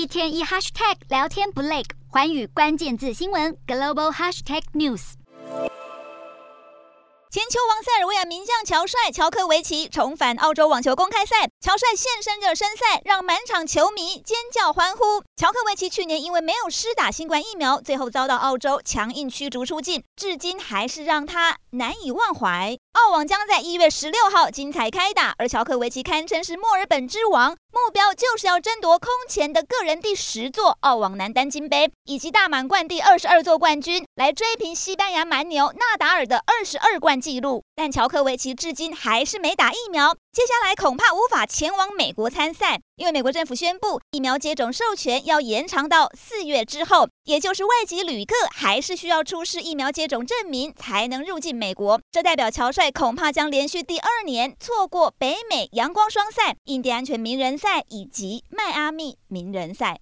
一天一 hashtag 聊天不累，寰宇关键字新闻 global hashtag news。前球王塞尔维亚名将乔帅乔科维奇重返澳洲网球公开赛，乔帅现身热身赛，让满场球迷尖叫欢呼。乔科维奇去年因为没有施打新冠疫苗，最后遭到澳洲强硬驱逐出境，至今还是让他难以忘怀。澳网将在一月十六号精彩开打，而乔科维奇堪称是墨尔本之王，目标就是要争夺空前的个人第十座澳网男单金杯，以及大满贯第二十二座冠军，来追平西班牙蛮牛纳达尔的二十二冠纪录。但乔科维奇至今还是没打疫苗，接下来恐怕无法前往美国参赛，因为美国政府宣布疫苗接种授权要延长到四月之后，也就是外籍旅客还是需要出示疫苗接种证明才能入境美国。这代表乔帅恐怕将连续第二年错过北美阳光双赛、印第安全名人赛以及迈阿密名人赛。